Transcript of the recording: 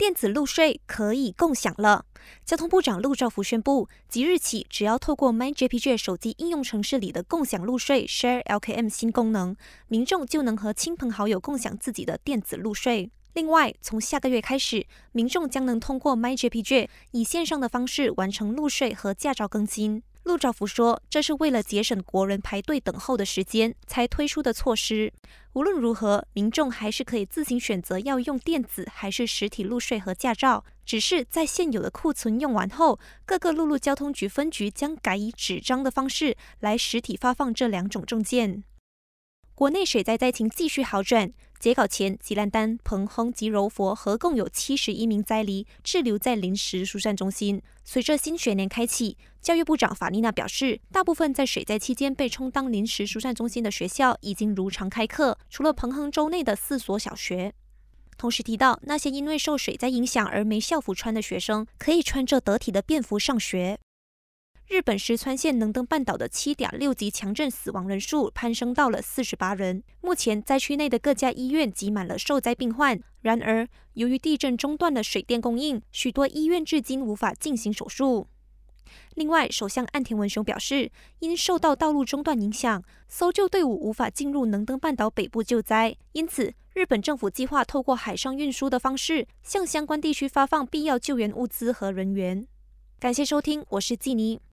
电子路税可以共享了。交通部长陆兆福宣布，即日起，只要透过 MyJPJ 手机应用程式里的共享路税 Share LKM 新功能，民众就能和亲朋好友共享自己的电子路税。另外，从下个月开始，民众将能通过 MyJPJ 以线上的方式完成路税和驾照更新。陆兆福说：“这是为了节省国人排队等候的时间才推出的措施。无论如何，民众还是可以自行选择要用电子还是实体路税和驾照。只是在现有的库存用完后，各个陆路交通局分局将改以纸张的方式来实体发放这两种证件。”国内水灾灾情继续好转。截稿前，吉兰丹、彭亨及柔佛合共有七十一名灾黎滞留在临时疏散中心。随着新学年开启，教育部长法丽娜表示，大部分在水灾期间被充当临时疏散中心的学校已经如常开课，除了彭亨州内的四所小学。同时提到，那些因为受水灾影响而没校服穿的学生，可以穿着得体的便服上学。日本石川县能登半岛的七点六级强震死亡人数攀升到了四十八人。目前灾区内的各家医院挤满了受灾病患。然而，由于地震中断了水电供应，许多医院至今无法进行手术。另外，首相岸田文雄表示，因受到道路中断影响，搜救队伍无法进入能登半岛北部救灾，因此日本政府计划透过海上运输的方式，向相关地区发放必要救援物资和人员。感谢收听，我是季妮。